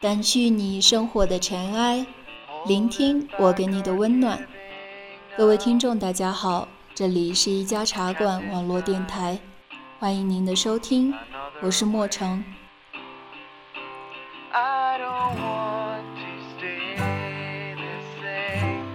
掸去你生活的尘埃，聆听我给你的温暖。各位听众，大家好，这里是一家茶馆网络电台，欢迎您的收听，我是莫成。I don't want to stay the same.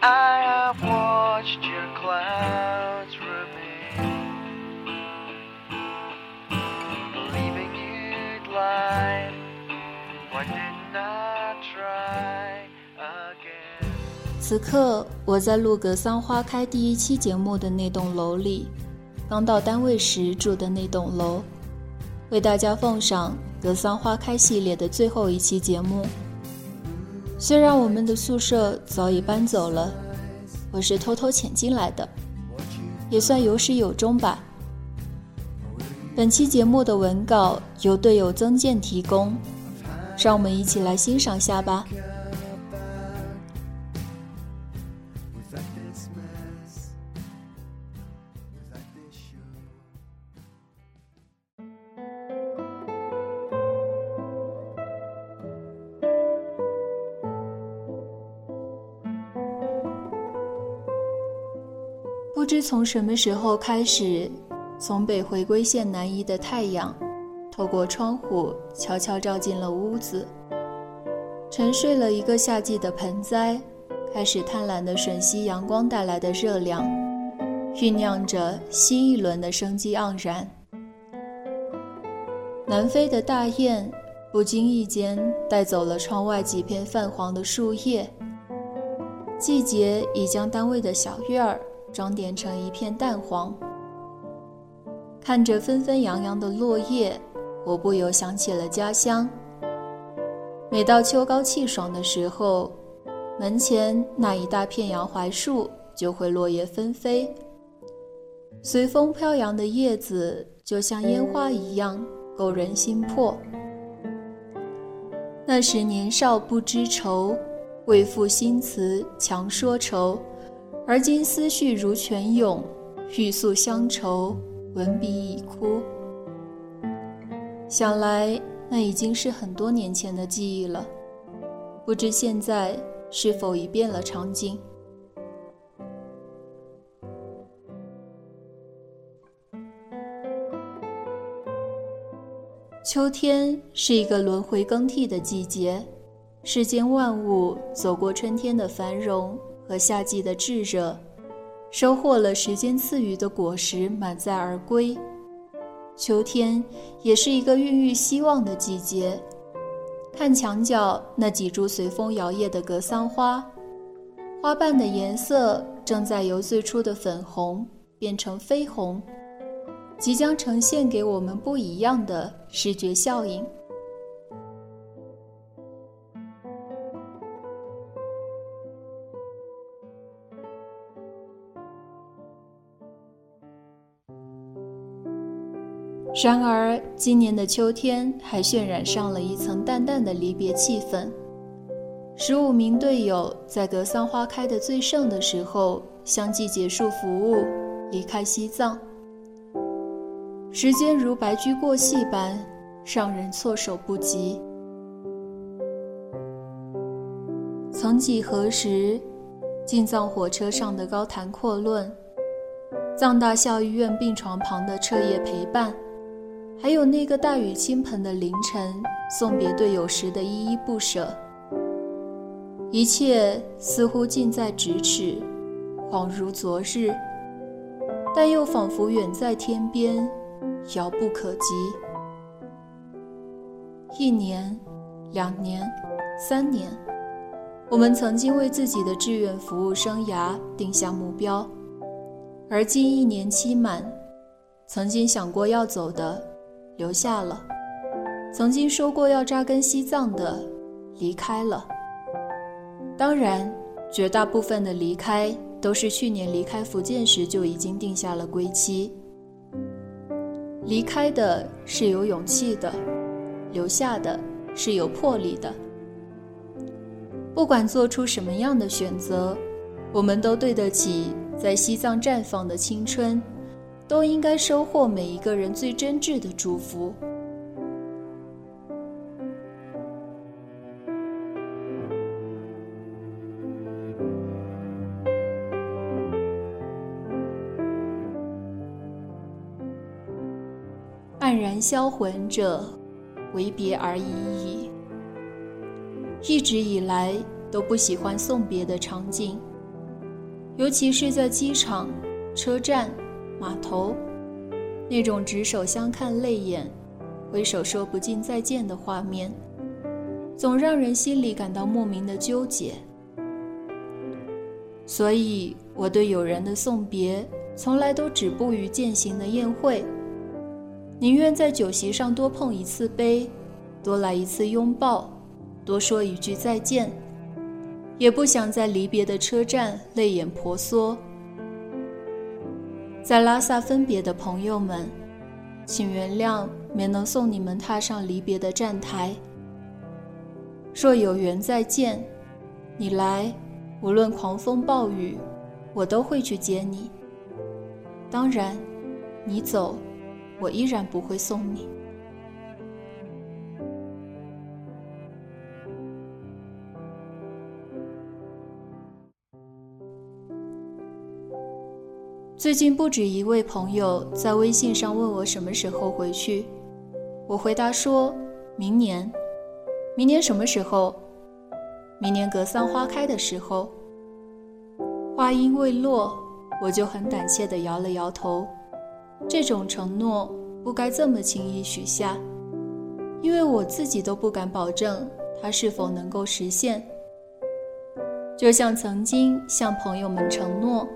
I have watched 此刻，我在录《格桑花开》第一期节目的那栋楼里，刚到单位时住的那栋楼，为大家奉上《格桑花开》系列的最后一期节目。虽然我们的宿舍早已搬走了，我是偷偷潜进来的，也算有始有终吧。本期节目的文稿由队友曾健提供，让我们一起来欣赏下吧。从什么时候开始，从北回归线南移的太阳，透过窗户悄悄照进了屋子。沉睡了一个夏季的盆栽，开始贪婪地吮吸阳光带来的热量，酝酿着新一轮的生机盎然。南飞的大雁，不经意间带走了窗外几片泛黄的树叶。季节已将单位的小院儿装点成一片淡黄。看着纷纷扬扬的落叶，我不由想起了家乡。每到秋高气爽的时候，门前那一大片杨槐树就会落叶纷飞，随风飘扬的叶子就像烟花一样勾人心魄。那时年少不知愁，为赋新词强说愁，而今思绪如泉涌，欲诉乡愁，文笔已枯。想来那已经是很多年前的记忆了，不知现在是否已变了场景。秋天是一个轮回更替的季节，世间万物走过春天的繁荣和夏季的炙热，收获了时间赐予的果实，满载而归。秋天也是一个孕育希望的季节。看墙角那几株随风摇曳的格桑花，花瓣的颜色正在由最初的粉红变成绯红，即将呈现给我们不一样的视觉效应。然而，今年的秋天还渲染上了一层淡淡的离别气氛。十五名队友在格桑花开的最盛的时候相继结束服务，离开西藏。时间如白驹过隙般，让人措手不及。曾几何时，进藏火车上的高谈阔论，藏大校医院病床旁的彻夜陪伴。还有那个大雨倾盆的凌晨，送别队友时的依依不舍，一切似乎近在咫尺，恍如昨日，但又仿佛远在天边，遥不可及。一年，两年，三年，我们曾经为自己的志愿服务生涯定下目标，而今一年期满，曾经想过要走的。留下了，曾经说过要扎根西藏的，离开了。当然，绝大部分的离开都是去年离开福建时就已经定下了归期。离开的是有勇气的，留下的是有魄力的。不管做出什么样的选择，我们都对得起在西藏绽放的青春，都应该收获每一个人最真挚的祝福。黯然销魂者，唯别而已矣。一直以来都不喜欢送别的场景，尤其是在机场、车站、码头，那种执手相看泪眼、挥手说不尽再见的画面，总让人心里感到莫名的纠结。所以，我对友人的送别，从来都止步于践行的宴会。宁愿在酒席上多碰一次杯，多来一次拥抱，多说一句再见，也不想在离别的车站泪眼婆娑。在拉萨分别的朋友们，请原谅没能送你们踏上离别的站台。若有缘再见，你来，无论狂风暴雨，我都会去接你。当然，你走。我依然不会送你。最近不止一位朋友在微信上问我什么时候回去，我回答说：明年。明年什么时候？明年格桑花开的时候。话音未落，我就很胆怯地摇了摇头。这种承诺不该这么轻易许下，因为我自己都不敢保证它是否能够实现。就像曾经向朋友们承诺，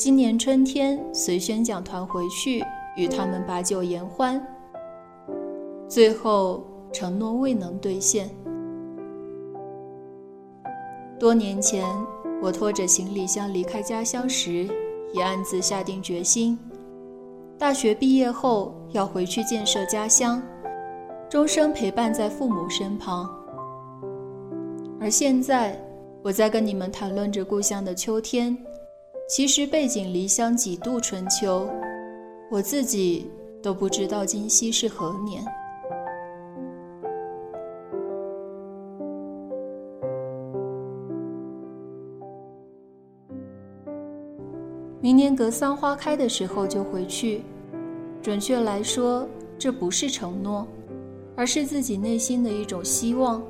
今年春天随宣讲团回去与他们把酒言欢，最后承诺未能兑现。多年前，我拖着行李箱离开家乡时，也暗自下定决心。大学毕业后要回去建设家乡，终生陪伴在父母身旁。而现在，我在跟你们谈论着故乡的秋天，其实背井离乡几度春秋，我自己都不知道今夕是何年。明年格桑花开的时候就回去。准确来说，这不是承诺，而是自己内心的一种希望。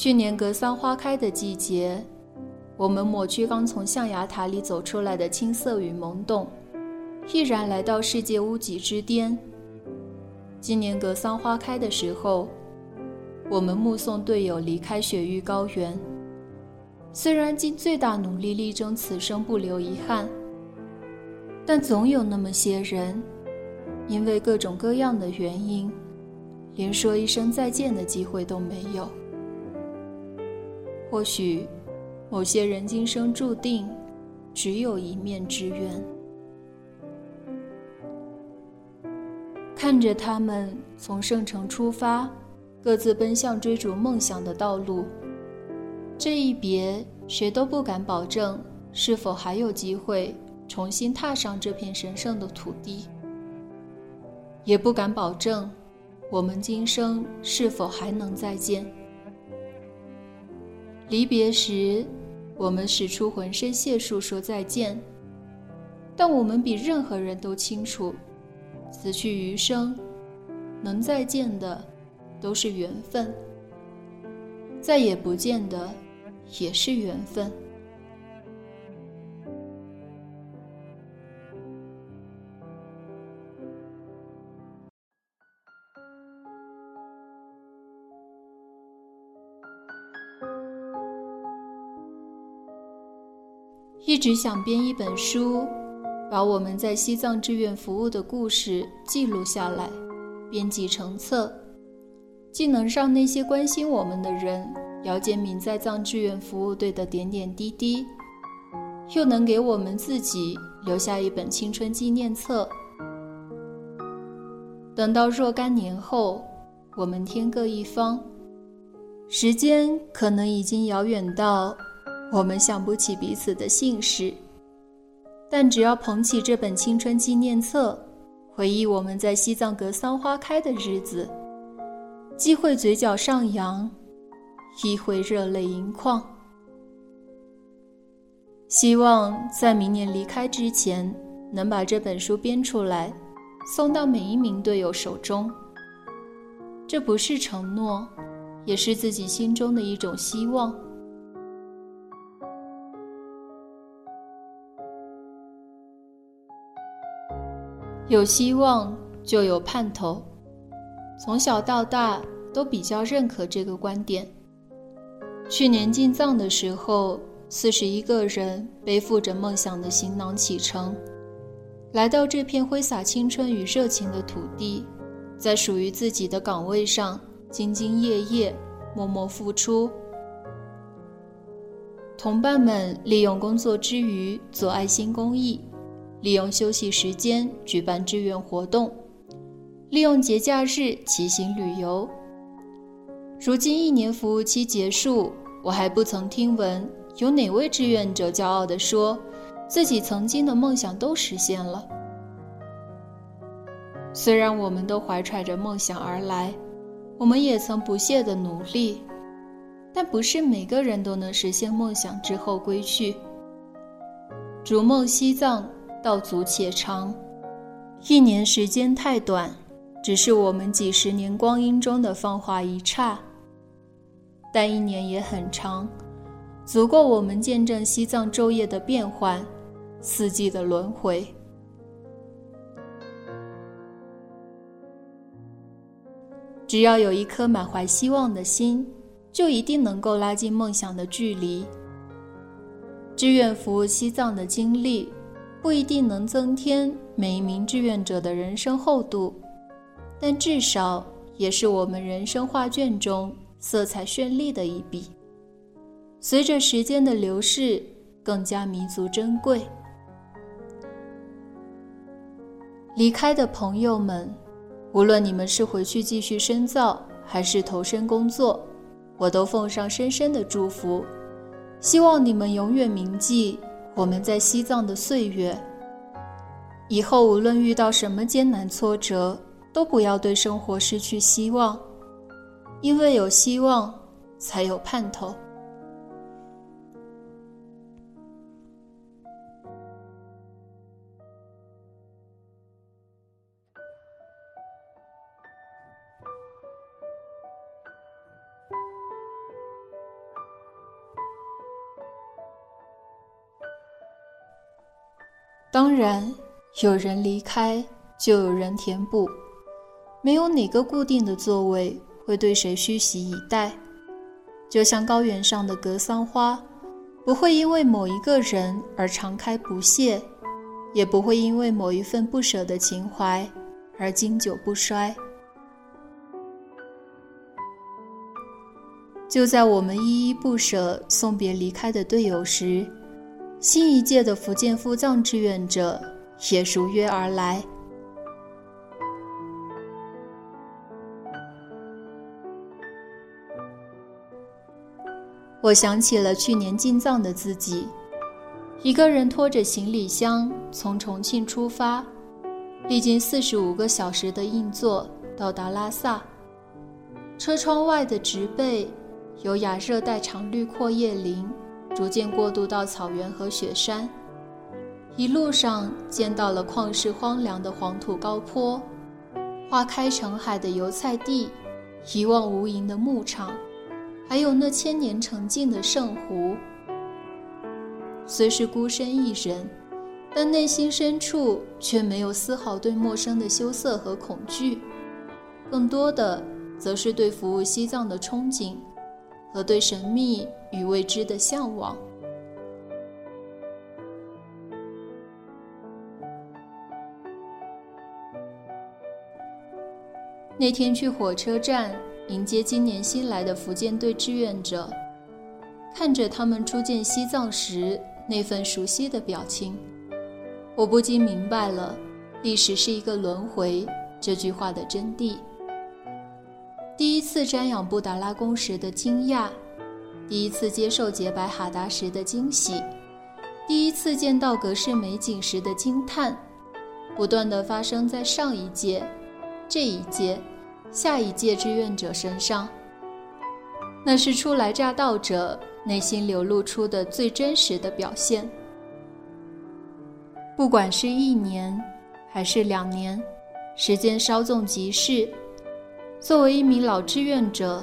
去年格桑花开的季节，我们抹去刚从象牙塔里走出来的青涩与懵懂，毅然来到世界屋脊之巅。今年格桑花开的时候，我们目送队友离开雪域高原。虽然尽最大努力力争此生不留遗憾，但总有那么些人，因为各种各样的原因，连说一声再见的机会都没有。或许，某些人今生注定只有一面之缘。看着他们从圣城出发，各自奔向追逐梦想的道路。这一别，谁都不敢保证是否还有机会重新踏上这片神圣的土地，也不敢保证我们今生是否还能再见。离别时，我们使出浑身解数说再见，但我们比任何人都清楚，此去余生，能再见的都是缘分，再也不见的。也是缘分。直想编一本书，把我们在西藏志愿服务的故事记录下来，编辑成册，既能让那些关心我们的人。了解闽在藏志愿服务队的点点滴滴，又能给我们自己留下一本青春纪念册。等到若干年后，我们天各一方，时间可能已经遥远到我们想不起彼此的姓氏，但只要捧起这本青春纪念册，回忆我们在西藏格桑花开的日子，既会嘴角上扬，亦会热泪盈眶。希望在明年离开之前，能把这本书编出来，送到每一名队友手中。这不是承诺。也是自己心中的一种希望。有希望就有盼头，从小到大都比较认可这个观点。去年进藏的时候，四十一个人背负着梦想的行囊启程，来到这片挥洒青春与热情的土地，在属于自己的岗位上。兢兢业业，默默付出。同伴们利用工作之余做爱心公益，利用休息时间举办志愿活动，利用节假日骑行旅游。如今一年服务期结束，我还不曾听闻有哪位志愿者骄傲地说，自己曾经的梦想都实现了。虽然我们都怀揣着梦想而来。我们也曾不懈的努力，但不是每个人都能实现梦想之后归去。逐梦西藏，道阻且长，一年时间太短，只是我们几十年光阴中的芳华一刹。但一年也很长，足够我们见证西藏昼夜的变换，四季的轮回。只要有一颗满怀希望的心，就一定能够拉近梦想的距离。志愿服务西藏的经历，不一定能增添每一名志愿者的人生厚度，但至少也是我们人生画卷中色彩绚丽的一笔。随着时间的流逝，更加弥足珍贵。离开的朋友们。无论你们是回去继续深造，还是投身工作，我都奉上深深的祝福。希望你们永远铭记我们在西藏的岁月。以后无论遇到什么艰难挫折，都不要对生活失去希望，因为有希望，才有盼头。当然，有人离开，就有人填补，没有哪个固定的座位会对谁虚席以待。就像高原上的格桑花，不会因为某一个人而常开不谢，也不会因为某一份不舍的情怀而经久不衰。就在我们依依不舍送别离开的队友时。新一届的福建赴藏志愿者也如约而来。我想起了去年进藏的自己，一个人拖着行李箱从重庆出发，历经四十五个小时的硬座到达拉萨。车窗外的植被，有亚热带常绿阔叶林。逐渐过渡到草原和雪山，一路上见到了旷世荒凉的黄土高坡，花开成海的油菜地，一望无垠的牧场，还有那千年沉静的圣湖。虽是孤身一人，但内心深处却没有丝毫对陌生的羞涩和恐惧，更多的则是对服务西藏的憧憬。和对神秘与未知的向往。那天去火车站迎接今年新来的福建队志愿者，看着他们初见西藏时那份熟悉的表情，我不禁明白了“历史是一个轮回”这句话的真谛。第一次瞻仰布达拉宫时的惊讶，第一次接受杰白哈达时的惊喜，第一次见到格式美景时的惊叹，不断的发生在上一届、这一届、下一届志愿者身上。那是初来乍到者内心流露出的最真实的表现。不管是一年，还是两年，时间稍纵即逝。作为一名老志愿者，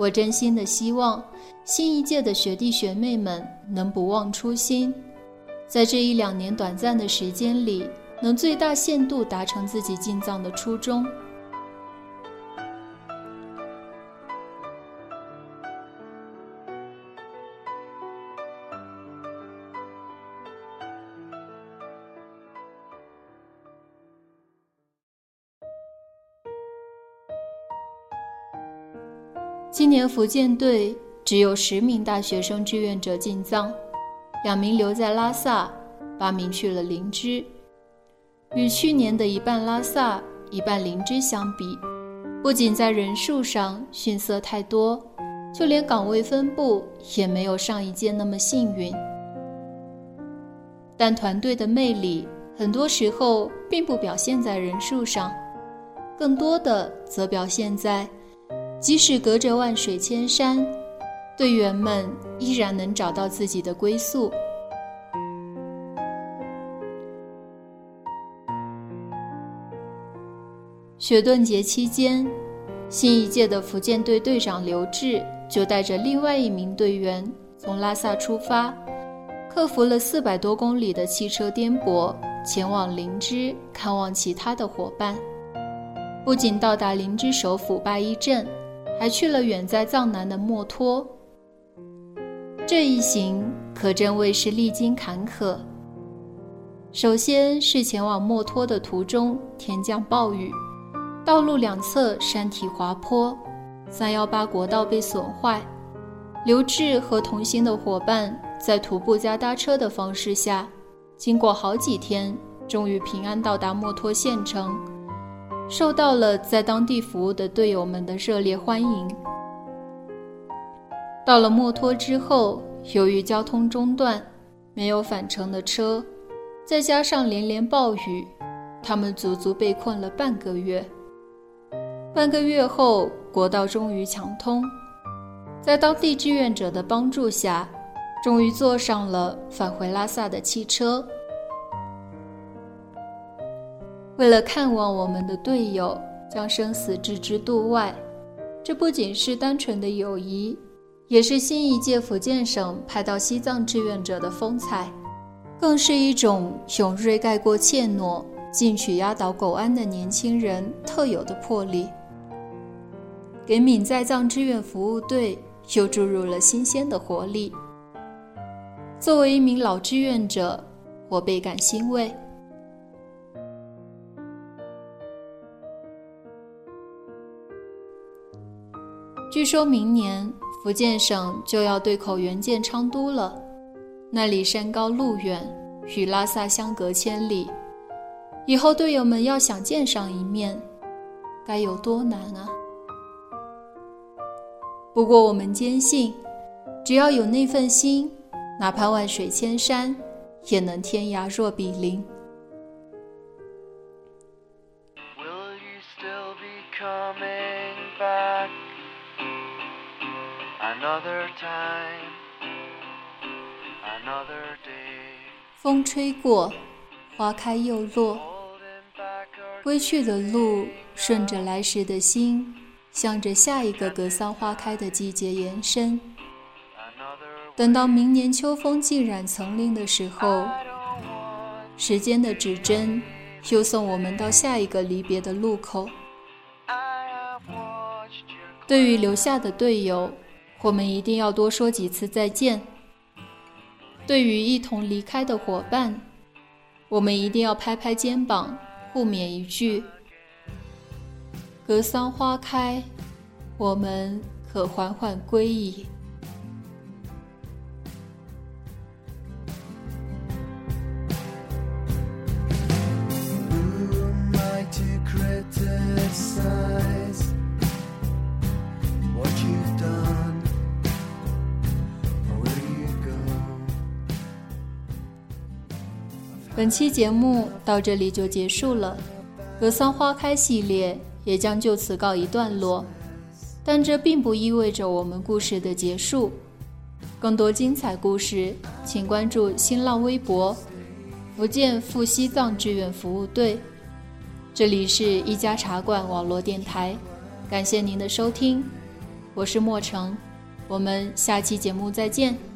我真心的希望新一届的学弟学妹们能不忘初心，在这一两年短暂的时间里，能最大限度达成自己进藏的初衷。今年福建队只有十名大学生志愿者进藏，两名留在拉萨，八名去了林芝。与去年的一半拉萨、一半林芝相比，不仅在人数上逊色太多，就连岗位分布也没有上一届那么幸运。但团队的魅力，很多时候并不表现在人数上，更多的则表现在。即使隔着万水千山，队员们依然能找到自己的归宿。雪顿节期间，新一届的福建队队长刘志就带着另外一名队员从拉萨出发，克服了四百多公里的汽车颠簸，前往林芝看望其他的伙伴。不仅到达林芝首府八一镇。还去了远在藏南的墨脱。这一行可真谓是历经坎坷。首先是前往墨脱的途中，天降暴雨，道路两侧山体滑坡，三幺八国道被损坏。刘志和同行的伙伴在徒步加搭车的方式下，经过好几天，终于平安到达墨脱县城。受到了在当地服务的队友们的热烈欢迎。到了墨脱之后，由于交通中断，没有返程的车，再加上连连暴雨，他们足足被困了半个月。半个月后，国道终于抢通，在当地志愿者的帮助下，终于坐上了返回拉萨的汽车。为了看望我们的队友，将生死置之度外，这不仅是单纯的友谊，也是新一届福建省派到西藏志愿者的风采，更是一种勇锐盖过怯懦、进取压倒苟安的年轻人特有的魄力，给闽在藏志愿服务队又注入了新鲜的活力。作为一名老志愿者，我倍感欣慰。据说明年福建省就要对口援建昌都了，那里山高路远，与拉萨相隔千里，以后队友们要想见上一面，该有多难啊！不过我们坚信，只要有那份心，哪怕万水千山，也能天涯若比邻。吹过，花开又落，归去的路顺着来时的心，向着下一个格桑花开的季节延伸。等到明年秋风浸染层林的时候，时间的指针又送我们到下一个离别的路口。对于留下的队友，我们一定要多说几次再见；对于一同离开的伙伴，我们一定要拍拍肩膀，互勉一句：“格桑花开，我们可缓缓归矣。”本期节目到这里就结束了，格桑花开系列也将就此告一段落。但这并不意味着我们故事的结束。更多精彩故事，请关注新浪微博“福建赴西藏志愿服务队”。这里是一家茶馆网络电台，感谢您的收听，我是莫成，我们下期节目再见。